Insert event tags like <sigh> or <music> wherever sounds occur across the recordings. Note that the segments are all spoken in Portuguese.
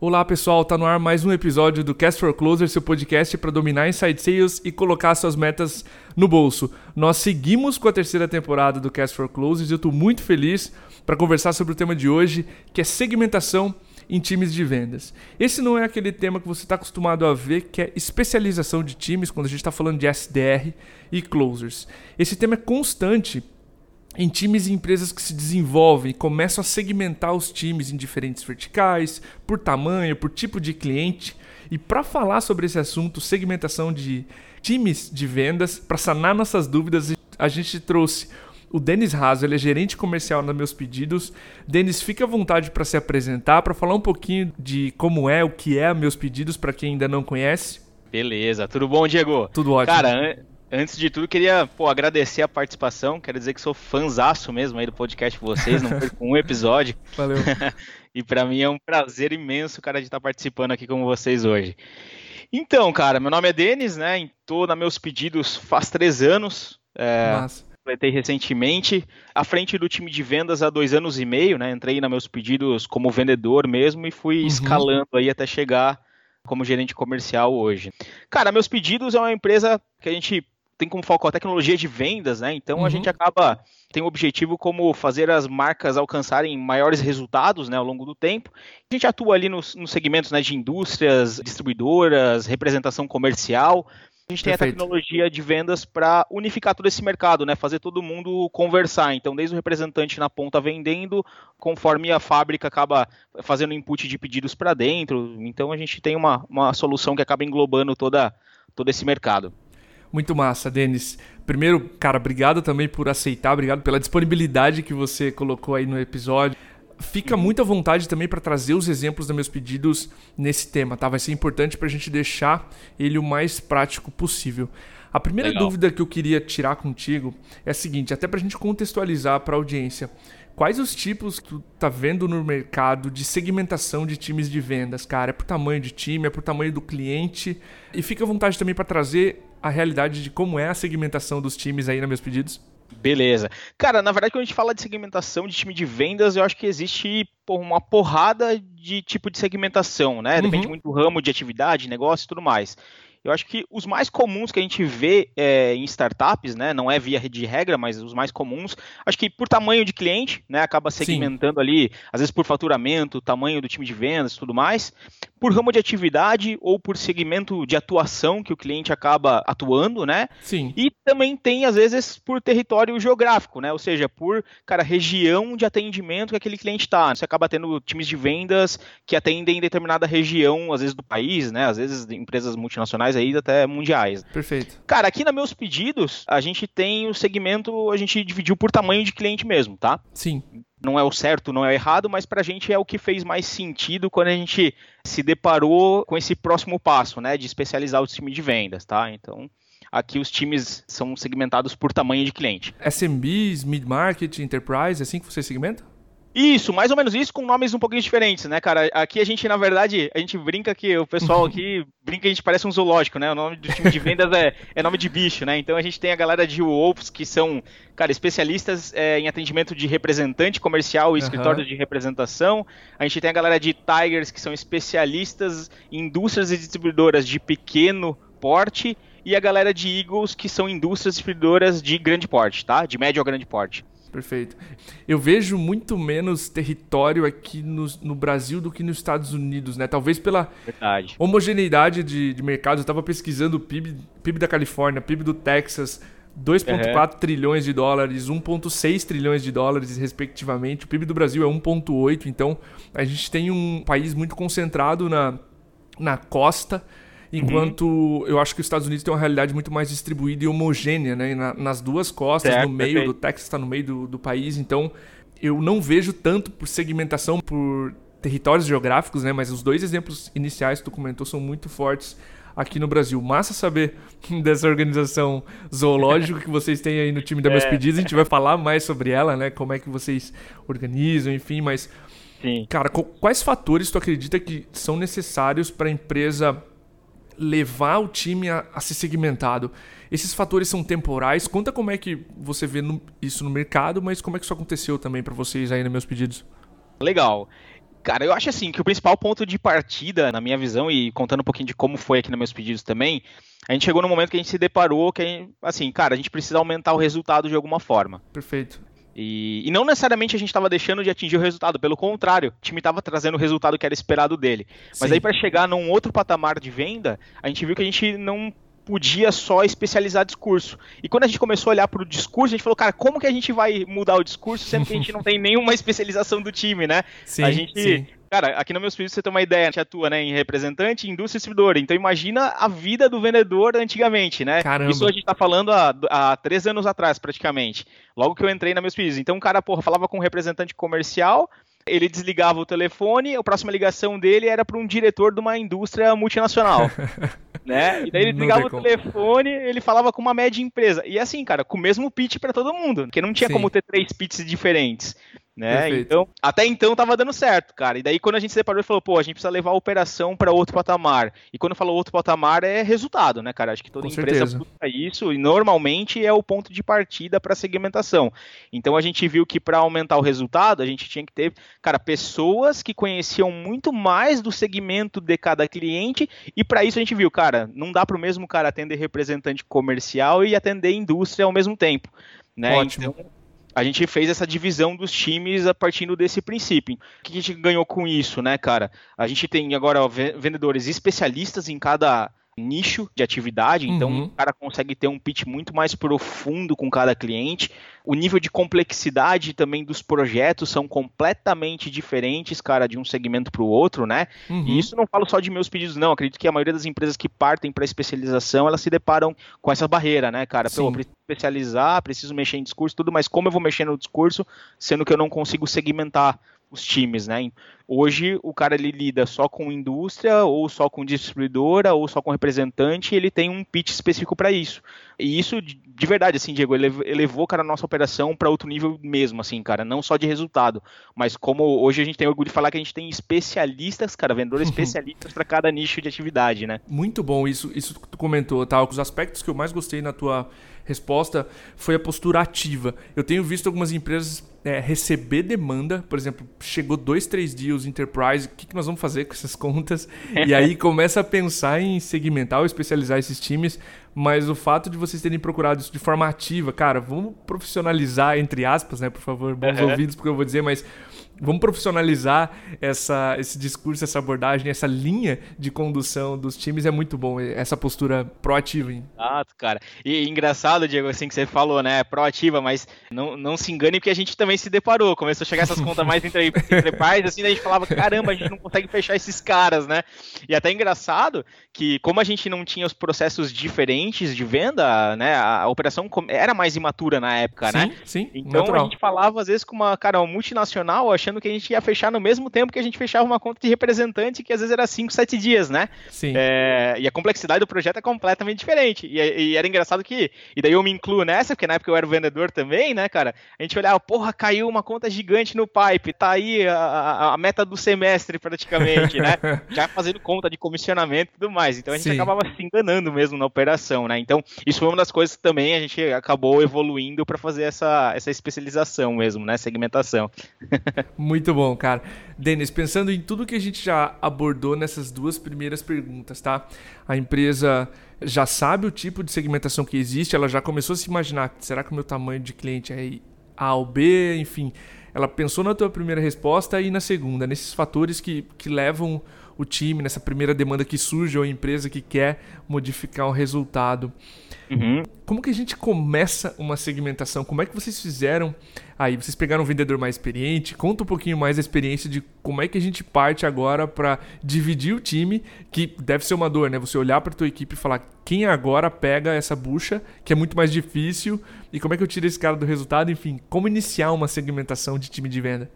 Olá pessoal, tá no ar mais um episódio do Cast for Closer, seu podcast para dominar inside sales e colocar suas metas no bolso. Nós seguimos com a terceira temporada do Cast for Closers e eu estou muito feliz para conversar sobre o tema de hoje, que é segmentação em times de vendas. Esse não é aquele tema que você está acostumado a ver, que é especialização de times, quando a gente está falando de SDR e closers. Esse tema é constante em times e empresas que se desenvolvem, começam a segmentar os times em diferentes verticais, por tamanho, por tipo de cliente. E para falar sobre esse assunto, segmentação de times de vendas, para sanar nossas dúvidas, a gente trouxe o Denis Raso, ele é gerente comercial nos meus pedidos. Denis, fica à vontade para se apresentar, para falar um pouquinho de como é, o que é meus pedidos para quem ainda não conhece. Beleza, tudo bom, Diego? Tudo ótimo. Cara, Antes de tudo, queria pô, agradecer a participação. Quero dizer que sou fanzaço mesmo aí do podcast de vocês, não perco um episódio. <laughs> Valeu. <laughs> e para mim é um prazer imenso, cara, de estar participando aqui com vocês hoje. Então, cara, meu nome é Denis, né? Estou na meus pedidos faz três anos. É, Nossa. Completei recentemente, à frente do time de vendas há dois anos e meio, né? Entrei na meus pedidos como vendedor mesmo e fui uhum. escalando aí até chegar como gerente comercial hoje. Cara, meus pedidos é uma empresa que a gente tem como foco a tecnologia de vendas, né? Então uhum. a gente acaba tem o objetivo como fazer as marcas alcançarem maiores resultados, né, ao longo do tempo. A gente atua ali nos, nos segmentos né, de indústrias, distribuidoras, representação comercial. A gente Perfeito. tem a tecnologia de vendas para unificar todo esse mercado, né? Fazer todo mundo conversar. Então, desde o representante na ponta vendendo, conforme a fábrica acaba fazendo input de pedidos para dentro. Então, a gente tem uma, uma solução que acaba englobando toda, todo esse mercado. Muito massa, Denis. Primeiro, cara, obrigado também por aceitar, obrigado pela disponibilidade que você colocou aí no episódio. Fica uhum. muito à vontade também para trazer os exemplos dos meus pedidos nesse tema, tá? Vai ser importante para a gente deixar ele o mais prático possível. A primeira Legal. dúvida que eu queria tirar contigo é a seguinte, até para a gente contextualizar para a audiência. Quais os tipos que tu tá vendo no mercado de segmentação de times de vendas, cara? É por tamanho de time, é por tamanho do cliente? E fica à vontade também para trazer a realidade de como é a segmentação dos times aí nos meus pedidos? Beleza. Cara, na verdade, quando a gente fala de segmentação de time de vendas, eu acho que existe uma porrada de tipo de segmentação, né? Depende uhum. muito do ramo de atividade, negócio e tudo mais. Eu acho que os mais comuns que a gente vê é, em startups, né, não é via de regra, mas os mais comuns, acho que por tamanho de cliente, né, acaba segmentando Sim. ali, às vezes por faturamento, tamanho do time de vendas e tudo mais, por ramo de atividade ou por segmento de atuação que o cliente acaba atuando, né? Sim. E também tem, às vezes, por território geográfico, né? Ou seja, por, cara, região de atendimento que aquele cliente está. Você acaba tendo times de vendas que atendem em determinada região, às vezes do país, né? Às vezes empresas multinacionais nacionais aí até mundiais. Perfeito. Cara, aqui nos meus pedidos, a gente tem o segmento, a gente dividiu por tamanho de cliente mesmo, tá? Sim. Não é o certo, não é o errado, mas pra gente é o que fez mais sentido quando a gente se deparou com esse próximo passo, né, de especializar o time de vendas, tá? Então, aqui os times são segmentados por tamanho de cliente. SMBs, mid-market, enterprise, é assim que você segmenta? Isso, mais ou menos isso, com nomes um pouquinho diferentes, né, cara? Aqui a gente, na verdade, a gente brinca que o pessoal aqui <laughs> brinca que a gente parece um zoológico, né? O nome do time de vendas é, é nome de bicho, né? Então a gente tem a galera de Wolves, que são, cara, especialistas é, em atendimento de representante comercial e escritórios de representação. A gente tem a galera de Tigers, que são especialistas em indústrias e distribuidoras de pequeno porte. E a galera de Eagles, que são indústrias distribuidoras de grande porte, tá? De médio a grande porte. Perfeito. Eu vejo muito menos território aqui no, no, Brasil do que nos Estados Unidos, né? Talvez pela Verdade. homogeneidade de, de mercado. Eu estava pesquisando o PIB, PIB da Califórnia, PIB do Texas, 2,4 uhum. trilhões de dólares, 1,6 trilhões de dólares, respectivamente. O PIB do Brasil é 1,8. Então, a gente tem um país muito concentrado na, na costa Enquanto uhum. eu acho que os Estados Unidos tem uma realidade muito mais distribuída e homogênea, né? Na, nas duas costas, certo, no meio, perfeito. do Texas está no meio do, do país. Então, eu não vejo tanto por segmentação por territórios geográficos, né? Mas os dois exemplos iniciais que tu comentou são muito fortes aqui no Brasil. Massa saber <laughs> dessa organização zoológica que vocês têm aí no time da Meus é. Pedidos. A gente vai falar mais sobre ela, né? Como é que vocês organizam, enfim, mas. Sim. Cara, quais fatores tu acredita que são necessários para a empresa levar o time a, a ser segmentado. Esses fatores são temporais. Conta como é que você vê no, isso no mercado, mas como é que isso aconteceu também para vocês aí nos meus pedidos. Legal. Cara, eu acho assim que o principal ponto de partida, na minha visão, e contando um pouquinho de como foi aqui nos meus pedidos também, a gente chegou no momento que a gente se deparou que, gente, assim, cara, a gente precisa aumentar o resultado de alguma forma. Perfeito. E, e, não necessariamente a gente estava deixando de atingir o resultado, pelo contrário, o time estava trazendo o resultado que era esperado dele. Mas Sim. aí para chegar num outro patamar de venda, a gente viu que a gente não podia só especializar discurso. E quando a gente começou a olhar para o discurso, a gente falou, cara, como que a gente vai mudar o discurso sendo que a gente não tem nenhuma <laughs> especialização do time, né? Sim, a gente sim. Cara, aqui no meus pedidos você tem uma ideia, a gente atua né, em representante, indústria e distribuidor. Então imagina a vida do vendedor antigamente, né? Caramba. Isso a gente tá falando há, há três anos atrás, praticamente. Logo que eu entrei na meus pedidos. Então o cara, porra, falava com um representante comercial, ele desligava o telefone, a próxima ligação dele era para um diretor de uma indústria multinacional. <laughs> né? E daí ele desligava o telefone, ele falava com uma média empresa. E assim, cara, com o mesmo pitch para todo mundo, porque não tinha Sim. como ter três pitches diferentes. Né? Então, até então tava dando certo, cara. E daí quando a gente se separou, falou, pô, a gente precisa levar a operação para outro patamar. E quando falou outro patamar é resultado, né, cara? Acho que toda Com empresa certeza. busca isso e normalmente é o ponto de partida para segmentação. Então a gente viu que para aumentar o resultado, a gente tinha que ter, cara, pessoas que conheciam muito mais do segmento de cada cliente e para isso a gente viu, cara, não dá para o mesmo cara atender representante comercial e atender indústria ao mesmo tempo. Né? Ótimo. Então, a gente fez essa divisão dos times a partir desse princípio. O que a gente ganhou com isso, né, cara? A gente tem agora vendedores especialistas em cada nicho de atividade, então uhum. o cara consegue ter um pitch muito mais profundo com cada cliente. O nível de complexidade também dos projetos são completamente diferentes, cara, de um segmento para o outro, né? Uhum. E isso não falo só de meus pedidos, não. Acredito que a maioria das empresas que partem para especialização, elas se deparam com essa barreira, né, cara? Pô, eu preciso especializar, preciso mexer em discurso, tudo, mas como eu vou mexer no discurso, sendo que eu não consigo segmentar os times, né? Hoje o cara ele lida só com indústria, ou só com distribuidora, ou só com representante, e ele tem um pitch específico para isso. E isso de verdade, assim, Diego, elevou cara a nossa operação para outro nível mesmo, assim, cara, não só de resultado, mas como hoje a gente tem orgulho de falar que a gente tem especialistas, cara, vendedores <laughs> especialistas para cada nicho de atividade, né? Muito bom isso, isso que tu comentou, tá? Os aspectos que eu mais gostei na tua resposta foi a postura ativa. Eu tenho visto algumas empresas é, receber demanda, por exemplo, chegou dois, três deals enterprise, o que, que nós vamos fazer com essas <laughs> contas? e aí começa a pensar em segmentar ou especializar esses times, mas o fato de vocês terem procurado isso de forma ativa, cara, vamos profissionalizar, entre aspas, né, por favor, bons uhum. ouvidos, porque eu vou dizer, mas vamos profissionalizar essa, esse discurso, essa abordagem, essa linha de condução dos times é muito bom, essa postura proativa. Exato, cara. E engraçado, Diego, assim que você falou, né? Proativa, mas não, não se engane porque a gente também se deparou. Começou a chegar essas contas mais entre, <laughs> entre pais, assim, a gente falava, caramba, a gente não consegue fechar esses caras, né? E até engraçado que, como a gente não tinha os processos diferentes de venda, né? A, a operação era mais imatura na época, sim, né? Sim, Então natural. a gente falava, às vezes, com uma, cara, uma multinacional, achando achando que a gente ia fechar no mesmo tempo que a gente fechava uma conta de representante, que às vezes era 5, 7 dias, né? Sim. É, e a complexidade do projeto é completamente diferente. E, e, era engraçado que, e daí eu me incluo nessa, porque na época eu era o vendedor também, né, cara? A gente olhava, porra, caiu uma conta gigante no pipe, tá aí a, a, a meta do semestre praticamente, né? <laughs> Já fazendo conta de comissionamento e tudo mais. Então a gente Sim. acabava se enganando mesmo na operação, né? Então, isso foi uma das coisas que também a gente acabou evoluindo para fazer essa, essa especialização mesmo, né? Segmentação. <laughs> Muito bom, cara. Denis, pensando em tudo que a gente já abordou nessas duas primeiras perguntas, tá? A empresa já sabe o tipo de segmentação que existe, ela já começou a se imaginar, será que o meu tamanho de cliente é A ou B, enfim. Ela pensou na tua primeira resposta e na segunda, nesses fatores que, que levam o time, nessa primeira demanda que surge ou a empresa que quer modificar o resultado. Uhum. Como que a gente começa uma segmentação? Como é que vocês fizeram? Aí vocês pegaram um vendedor mais experiente. Conta um pouquinho mais a experiência de como é que a gente parte agora para dividir o time, que deve ser uma dor, né? Você olhar para tua equipe e falar quem agora pega essa bucha, que é muito mais difícil, e como é que eu tiro esse cara do resultado? Enfim, como iniciar uma segmentação de time de venda?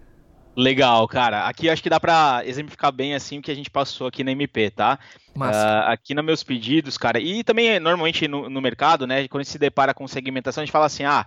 Legal, cara. Aqui acho que dá para exemplificar bem assim o que a gente passou aqui na MP, tá? Uh, aqui nos meus pedidos, cara, e também normalmente no, no, mercado, né? Quando a gente se depara com segmentação, a gente fala assim, ah,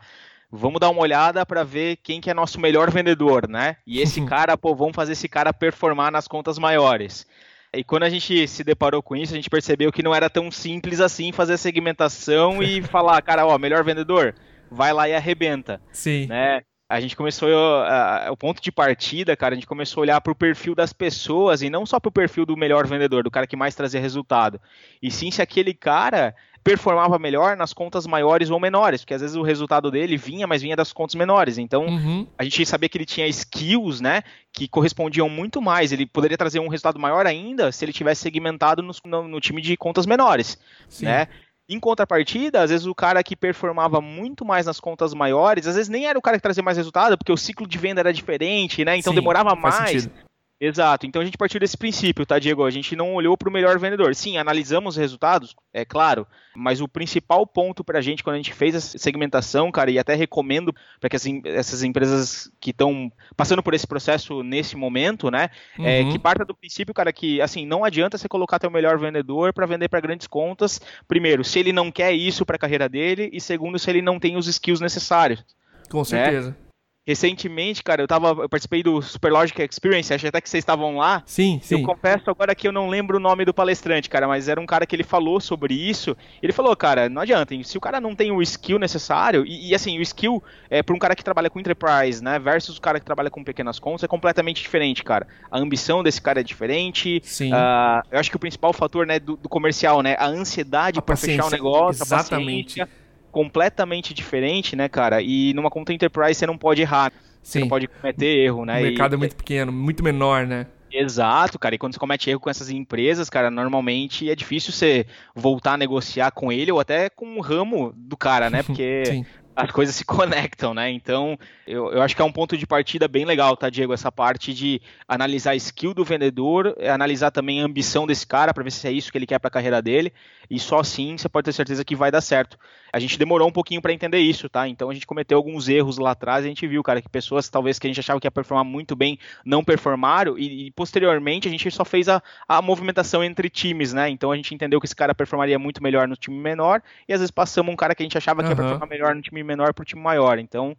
vamos dar uma olhada para ver quem que é nosso melhor vendedor, né? E <laughs> esse cara, pô, vamos fazer esse cara performar nas contas maiores. E quando a gente se deparou com isso, a gente percebeu que não era tão simples assim fazer a segmentação e <laughs> falar, cara, ó, melhor vendedor, vai lá e arrebenta. Sim. Né? A gente começou a, a, o ponto de partida, cara, a gente começou a olhar para o perfil das pessoas e não só para o perfil do melhor vendedor, do cara que mais trazia resultado, e sim se aquele cara performava melhor nas contas maiores ou menores, porque às vezes o resultado dele vinha, mas vinha das contas menores. Então, uhum. a gente sabia que ele tinha skills, né, que correspondiam muito mais. Ele poderia trazer um resultado maior ainda se ele tivesse segmentado no, no, no time de contas menores, Sim. né? Em contrapartida, às vezes o cara que performava muito mais nas contas maiores, às vezes nem era o cara que trazia mais resultado, porque o ciclo de venda era diferente, né? Então Sim, demorava mais. Sentido. Exato. Então a gente partiu desse princípio, tá, Diego? A gente não olhou para o melhor vendedor. Sim, analisamos os resultados, é claro, mas o principal ponto para a gente quando a gente fez a segmentação, cara, e até recomendo para que essas empresas que estão passando por esse processo nesse momento, né, é uhum. é, que parta do princípio, cara, que assim não adianta você colocar teu melhor vendedor para vender para grandes contas. Primeiro, se ele não quer isso para a carreira dele, e segundo, se ele não tem os skills necessários. Com né? certeza. Né? Recentemente, cara, eu tava. Eu participei do Superlogic Experience, achei até que vocês estavam lá. Sim, sim. Eu confesso agora que eu não lembro o nome do palestrante, cara, mas era um cara que ele falou sobre isso. Ele falou, cara, não adianta, se o cara não tem o skill necessário, e, e assim, o skill é para um cara que trabalha com enterprise, né, versus o cara que trabalha com pequenas contas é completamente diferente, cara. A ambição desse cara é diferente. Sim. Uh, eu acho que o principal fator, né, do, do comercial, né, a ansiedade para fechar o negócio, Exatamente. a paciência completamente diferente, né, cara? E numa conta enterprise você não pode errar. Você não pode cometer erro, né? O mercado e... é muito pequeno, muito menor, né? Exato, cara. E quando você comete erro com essas empresas, cara, normalmente é difícil você voltar a negociar com ele ou até com o ramo do cara, né? <laughs> Porque as coisas se <laughs> conectam, né? Então, eu, eu acho que é um ponto de partida bem legal, tá, Diego? Essa parte de analisar a skill do vendedor, analisar também a ambição desse cara para ver se é isso que ele quer para a carreira dele, e só assim você pode ter certeza que vai dar certo. A gente demorou um pouquinho para entender isso, tá? Então a gente cometeu alguns erros lá atrás, a gente viu, cara, que pessoas talvez que a gente achava que ia performar muito bem não performaram, e, e posteriormente a gente só fez a, a movimentação entre times, né? Então a gente entendeu que esse cara performaria muito melhor no time menor, e às vezes passamos um cara que a gente achava que ia performar melhor no time menor para o time maior. Então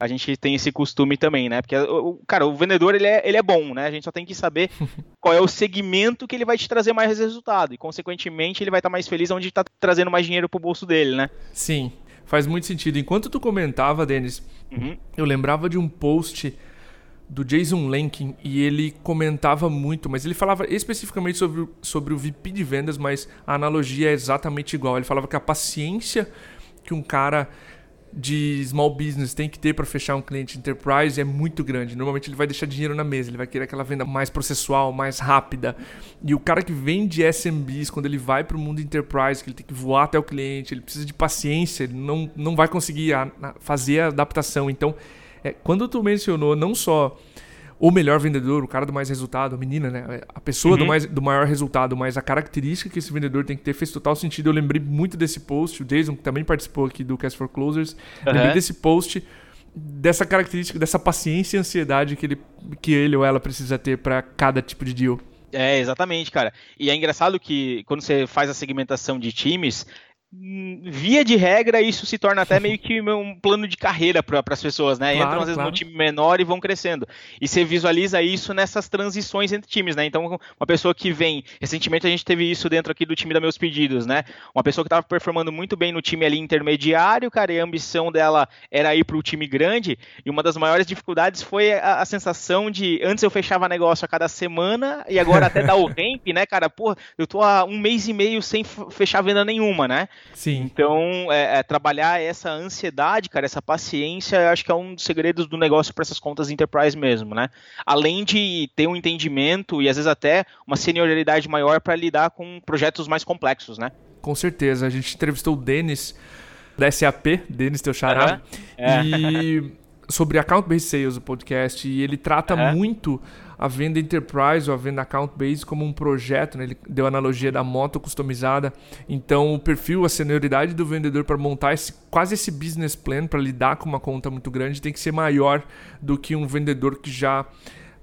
a gente tem esse costume também, né? Porque, o, cara, o vendedor ele é, ele é bom, né? A gente só tem que saber <laughs> qual é o segmento que ele vai te trazer mais resultado. E, consequentemente, ele vai estar mais feliz onde está trazendo mais dinheiro pro bolso dele, né? Sim, faz muito sentido. Enquanto tu comentava, Denis, uhum. eu lembrava de um post do Jason Lenkin e ele comentava muito, mas ele falava especificamente sobre, sobre o VP de vendas, mas a analogia é exatamente igual. Ele falava que a paciência que um cara de small business tem que ter para fechar um cliente enterprise é muito grande. Normalmente ele vai deixar dinheiro na mesa, ele vai querer aquela venda mais processual, mais rápida. E o cara que vende SMBs, quando ele vai para o mundo enterprise, que ele tem que voar até o cliente, ele precisa de paciência, ele não, não vai conseguir a, a fazer a adaptação. Então, é, quando tu mencionou não só o melhor vendedor, o cara do mais resultado, a menina, né? A pessoa uhum. do, mais, do maior resultado, mas a característica que esse vendedor tem que ter fez total sentido. Eu lembrei muito desse post, o Jason, que também participou aqui do Cast for Closers, uhum. lembrei desse post, dessa característica, dessa paciência e ansiedade que ele, que ele ou ela precisa ter para cada tipo de deal. É, exatamente, cara. E é engraçado que quando você faz a segmentação de times, via de regra, isso se torna até meio que um plano de carreira para as pessoas, né? Claro, Entram às vezes claro. no time menor e vão crescendo. E você visualiza isso nessas transições entre times, né? Então, uma pessoa que vem. Recentemente a gente teve isso dentro aqui do time da Meus Pedidos, né? Uma pessoa que estava performando muito bem no time ali intermediário, cara, e a ambição dela era ir para o time grande. E uma das maiores dificuldades foi a, a, sensação de antes eu fechava negócio a cada semana e agora até dar o <laughs> ramp, né, cara? Pô, eu tô há um mês e meio sem fechar venda nenhuma, né? Sim. Então, é, é, trabalhar essa ansiedade, cara, essa paciência, eu acho que é um dos segredos do negócio para essas contas enterprise mesmo, né? Além de ter um entendimento e às vezes até uma senioridade maior para lidar com projetos mais complexos, né? Com certeza. A gente entrevistou o Denis da SAP, Denis Teu Xará, uhum. é. e sobre Account Based Sales, o podcast, e ele trata uhum. muito a venda enterprise ou a venda account base como um projeto, né? ele deu a analogia da moto customizada. Então, o perfil, a senioridade do vendedor para montar esse, quase esse business plan para lidar com uma conta muito grande tem que ser maior do que um vendedor que já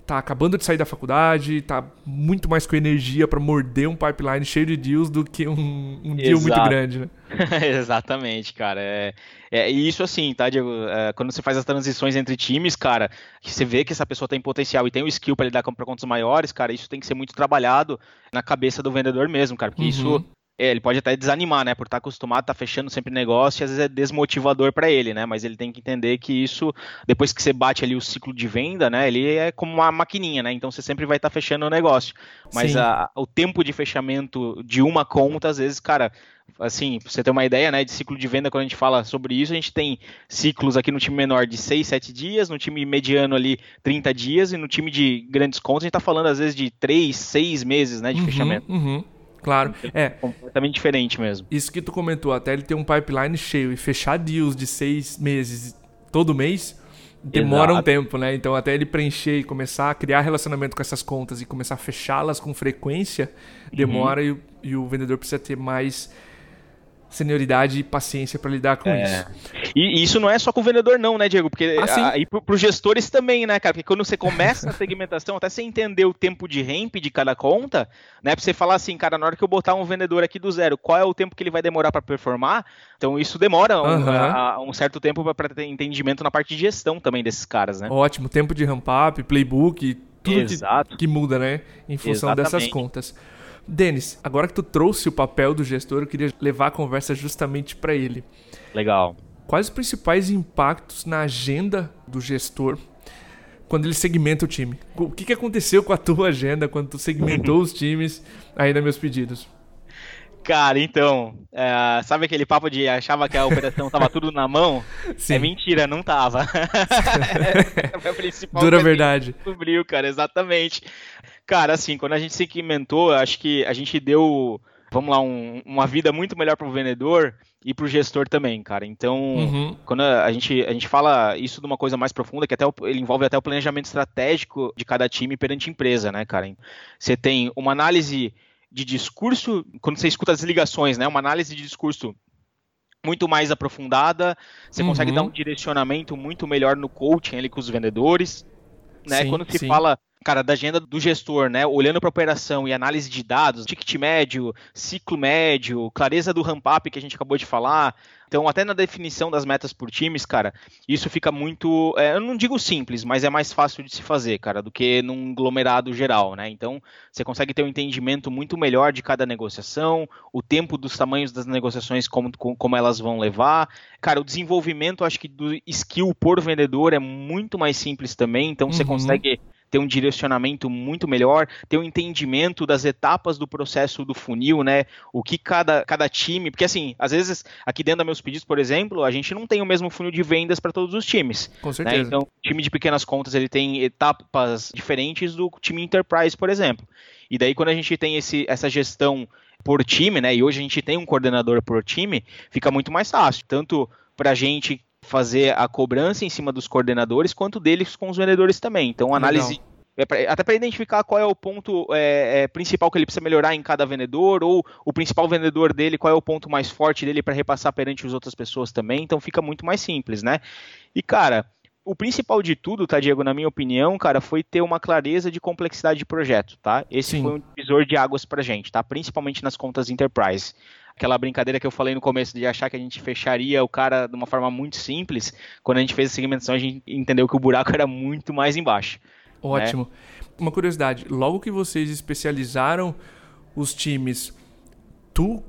tá acabando de sair da faculdade, tá muito mais com energia para morder um pipeline cheio de deals do que um, um deal muito grande, né? <laughs> Exatamente, cara. É, é isso assim, tá, Diego? É, quando você faz as transições entre times, cara, que você vê que essa pessoa tem potencial e tem o skill para lidar com contas maiores, cara, isso tem que ser muito trabalhado na cabeça do vendedor mesmo, cara, porque uhum. isso ele pode até desanimar, né? Por estar acostumado a estar tá fechando sempre negócio, e às vezes é desmotivador para ele, né? Mas ele tem que entender que isso, depois que você bate ali o ciclo de venda, né? Ele é como uma maquininha, né? Então você sempre vai estar tá fechando o negócio. Mas a, o tempo de fechamento de uma conta, às vezes, cara, assim, pra você ter uma ideia, né, de ciclo de venda, quando a gente fala sobre isso, a gente tem ciclos aqui no time menor de 6, 7 dias, no time mediano ali 30 dias, e no time de grandes contas a gente tá falando às vezes de 3, 6 meses, né, de uhum, fechamento. Uhum. Claro, é. Completamente diferente mesmo. Isso que tu comentou, até ele ter um pipeline cheio e fechar deals de seis meses todo mês, demora Exato. um tempo, né? Então até ele preencher e começar a criar relacionamento com essas contas e começar a fechá-las com frequência, demora uhum. e, e, o vendedor precisa ter mais senioridade e paciência para lidar com é. isso. E, isso não é só com o vendedor, não, né, Diego? Porque ah, aí para os gestores também, né, cara? Porque quando você começa <laughs> a segmentação, até você entender o tempo de ramp de cada conta, né? Para você falar assim, cara, na hora que eu botar um vendedor aqui do zero, qual é o tempo que ele vai demorar para performar? Então isso demora um, a, um certo tempo para ter entendimento na parte de gestão também desses caras, né? Ótimo, tempo de ramp up, playbook, tudo que, que, muda, né? Em função Exatamente. dessas contas. Denis, agora que tu trouxe o papel do gestor, eu queria levar a conversa justamente para ele. Legal. Quais os principais impactos na agenda do gestor quando ele segmenta o time? O que, que aconteceu com a tua agenda quando tu segmentou os <laughs> times aí nos meus pedidos? Cara, então, é, sabe aquele papo de achava que a operação tava tudo na mão? <laughs> Sim. É mentira, não tava. <laughs> é a principal Dura verdade. Descobriu, cara, exatamente. Cara, assim, quando a gente segmentou, acho que a gente deu, vamos lá, um, uma vida muito melhor para o vendedor e para o gestor também, cara. Então, uhum. quando a gente, a gente fala isso de uma coisa mais profunda, que até ele envolve até o planejamento estratégico de cada time perante a empresa, né, cara? Você tem uma análise de discurso, quando você escuta as ligações, né? Uma análise de discurso muito mais aprofundada, você uhum. consegue dar um direcionamento muito melhor no coaching ali com os vendedores, né? Sim, quando se sim. fala cara, da agenda do gestor, né? Olhando para a operação e análise de dados, ticket médio, ciclo médio, clareza do ramp-up que a gente acabou de falar. Então, até na definição das metas por times, cara, isso fica muito. É, eu não digo simples, mas é mais fácil de se fazer, cara, do que num aglomerado geral, né? Então, você consegue ter um entendimento muito melhor de cada negociação, o tempo dos tamanhos das negociações, como, como elas vão levar. Cara, o desenvolvimento, acho que do skill por vendedor é muito mais simples também, então uhum. você consegue ter um direcionamento muito melhor, ter um entendimento das etapas do processo do funil, né? O que cada, cada time. Porque, assim, às vezes, aqui dentro dos meus pedidos, por exemplo, a gente não tem o mesmo funil de vendas para todos os times. Com né? certeza. Né? Então, o time de pequenas contas ele tem etapas diferentes do time enterprise, por exemplo. E daí, quando a gente tem esse, essa gestão por time, né? E hoje a gente tem um coordenador por time, fica muito mais fácil. Tanto para a gente fazer a cobrança em cima dos coordenadores, quanto deles com os vendedores também. Então, análise. É pra, até para identificar qual é o ponto é, é, principal que ele precisa melhorar em cada vendedor, ou o principal vendedor dele, qual é o ponto mais forte dele para repassar perante as outras pessoas também. Então fica muito mais simples, né? E, cara, o principal de tudo, tá, Diego, na minha opinião, cara, foi ter uma clareza de complexidade de projeto, tá? Esse Sim. foi um divisor de águas pra gente, tá? Principalmente nas contas enterprise aquela brincadeira que eu falei no começo de achar que a gente fecharia o cara de uma forma muito simples, quando a gente fez a segmentação, a gente entendeu que o buraco era muito mais embaixo. Né? Ótimo. Né? Uma curiosidade, logo que vocês especializaram os times, tu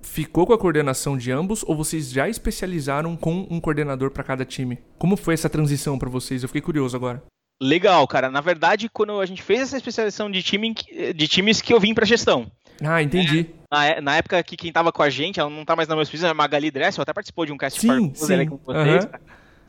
ficou com a coordenação de ambos ou vocês já especializaram com um coordenador para cada time? Como foi essa transição para vocês? Eu fiquei curioso agora. Legal, cara. Na verdade, quando a gente fez essa especialização de, time, de times que eu vim para gestão. Ah, entendi. É, na, na, época que quem tava com a gente, ela não tá mais na minha pesquisa, é a Magali Dressel, até participou de um cast sim, sim. com vocês. Uhum.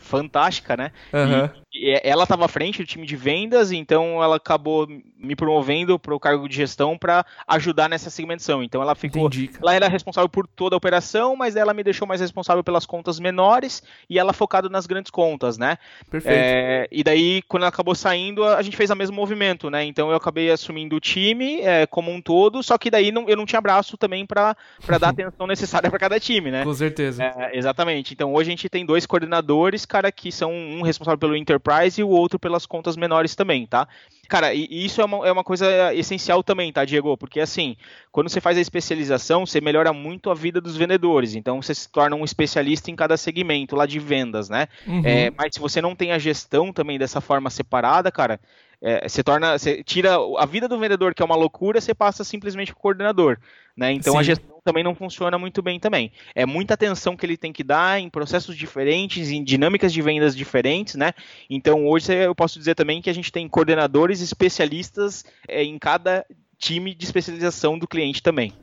Fantástica, né? Uhum. E, ela estava à frente do time de vendas, então ela acabou me promovendo para o cargo de gestão para ajudar nessa segmentação. Então ela ficou. Entendi. Ela era responsável por toda a operação, mas ela me deixou mais responsável pelas contas menores e ela focado nas grandes contas, né? Perfeito. É, e daí, quando ela acabou saindo, a gente fez o mesmo movimento, né? Então eu acabei assumindo o time é, como um todo, só que daí não, eu não tinha braço também para dar a <laughs> atenção necessária para cada time, né? Com certeza. É, exatamente. Então hoje a gente tem dois coordenadores, cara, que são um responsável pelo Enterprise e o outro pelas contas menores também, tá? Cara, e, isso é uma, é uma coisa essencial também, tá, Diego? Porque assim, quando você faz a especialização, você melhora muito a vida dos vendedores. Então você se torna um especialista em cada segmento lá de vendas, né? Uhum. É, mas se você não tem a gestão também dessa forma separada, cara, é, você torna, você tira a vida do vendedor, que é uma loucura, você passa simplesmente para o coordenador. Né? Então Sim. a gestão também não funciona muito bem também. É muita atenção que ele tem que dar em processos diferentes, em dinâmicas de vendas diferentes, né? Então hoje eu posso dizer também que a gente tem coordenadores especialistas é, em cada time de especialização do cliente também.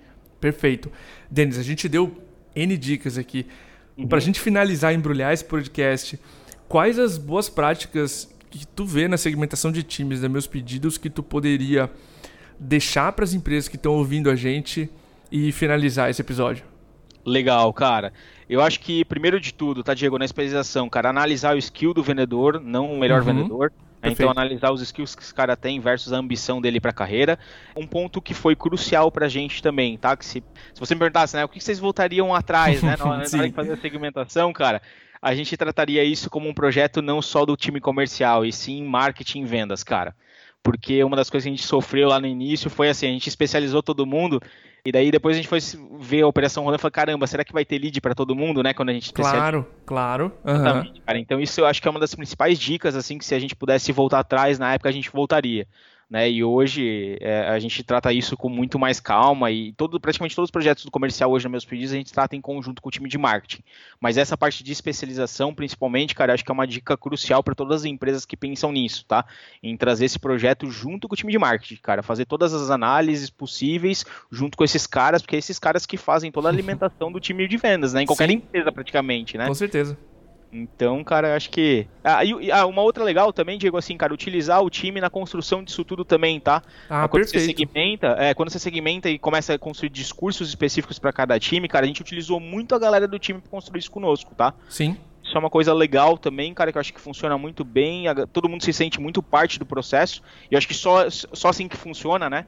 Perfeito. Denis, a gente deu N dicas aqui. Uhum. Para a gente finalizar e embrulhar esse podcast, quais as boas práticas que tu vê na segmentação de times, da meus pedidos, que tu poderia deixar para as empresas que estão ouvindo a gente e finalizar esse episódio? Legal, cara. Eu acho que, primeiro de tudo, tá, Diego, na especialização, cara, analisar o skill do vendedor, não o melhor uhum. vendedor. Né, então, analisar os skills que esse cara tem versus a ambição dele para a carreira. Um ponto que foi crucial para a gente também, tá? Que se, se você me perguntasse, né, o que vocês voltariam atrás, né, na <laughs> hora de fazer a segmentação, cara, a gente trataria isso como um projeto não só do time comercial, e sim marketing e vendas, cara porque uma das coisas que a gente sofreu lá no início foi assim, a gente especializou todo mundo e daí depois a gente foi ver a operação rodando e falou, caramba, será que vai ter lead para todo mundo, né, quando a gente Claro, claro. Uhum. Cara, então isso eu acho que é uma das principais dicas assim que se a gente pudesse voltar atrás na época a gente voltaria né? E hoje é, a gente trata isso com muito mais calma e todo, praticamente todos os projetos do comercial hoje nos meus pedidos a gente trata em conjunto com o time de marketing. Mas essa parte de especialização, principalmente, cara, acho que é uma dica crucial para todas as empresas que pensam nisso, tá? Em trazer esse projeto junto com o time de marketing, cara, fazer todas as análises possíveis junto com esses caras, porque é esses caras que fazem toda a <laughs> alimentação do time de vendas, né? Em qualquer Sim. empresa praticamente, né? Com certeza. Então, cara, acho que. Ah, e, ah, uma outra legal também, Diego, assim, cara, utilizar o time na construção disso tudo também, tá? Ah, quando perfeito. você segmenta, é, quando você segmenta e começa a construir discursos específicos para cada time, cara, a gente utilizou muito a galera do time para construir isso conosco, tá? Sim. Isso é uma coisa legal também, cara, que eu acho que funciona muito bem. Todo mundo se sente muito parte do processo. E eu acho que só, só assim que funciona, né?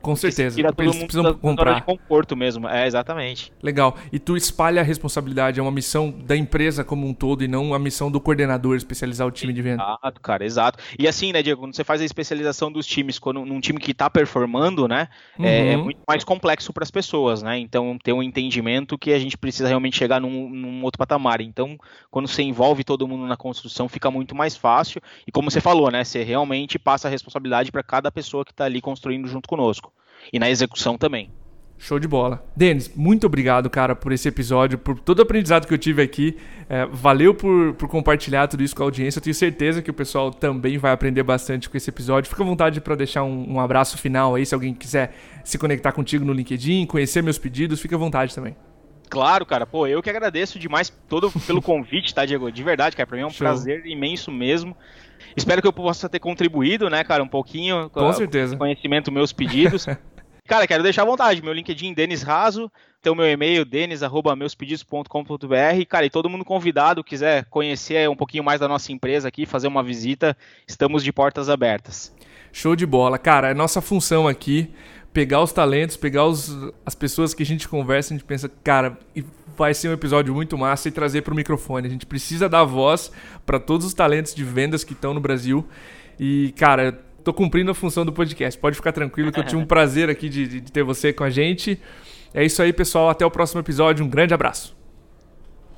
Com certeza. Tira todo Eles mundo precisam da, comprar. de conforto mesmo. É, exatamente. Legal. E tu espalha a responsabilidade, é uma missão da empresa como um todo e não a missão do coordenador especializar o time de venda. Exato, cara, exato. E assim, né, Diego, quando você faz a especialização dos times quando, num time que está performando, né, uhum. é, é, uhum. muito mais complexo para as pessoas, né? Então, ter um entendimento que a gente precisa realmente chegar num, num outro patamar. Então, quando você envolve todo mundo na construção, fica muito mais fácil. E como você falou, né, você realmente passa a responsabilidade para cada pessoa que está ali construindo junto conosco e na execução também. Show de bola. Denis, muito obrigado, cara, por esse episódio, por todo o aprendizado que eu tive aqui. É, valeu por, por compartilhar tudo isso com a audiência. Eu tenho certeza que o pessoal também vai aprender bastante com esse episódio. Fica à vontade para deixar um, um, abraço final aí, se alguém quiser se conectar contigo no LinkedIn, conhecer meus pedidos, fica à vontade também. Claro, cara. Pô, eu que agradeço demais todo <laughs> pelo convite, tá, Diego? De verdade, cara. Pra mim é um Show. prazer imenso mesmo. Espero que eu possa ter contribuído, né, cara, um pouquinho com, com certeza. conhecimento meus pedidos. <laughs> Cara, quero deixar à vontade. Meu LinkedIn, Denis Raso. Tem o meu e-mail, denis.meuspedidos.com.br. Cara, e todo mundo convidado, quiser conhecer um pouquinho mais da nossa empresa aqui, fazer uma visita, estamos de portas abertas. Show de bola. Cara, é nossa função aqui pegar os talentos, pegar os, as pessoas que a gente conversa, a gente pensa, cara, vai ser um episódio muito massa e trazer para o microfone. A gente precisa dar voz para todos os talentos de vendas que estão no Brasil. E, cara, tô cumprindo a função do podcast. Pode ficar tranquilo que eu tive um <laughs> prazer aqui de, de ter você com a gente. É isso aí, pessoal. Até o próximo episódio. Um grande abraço.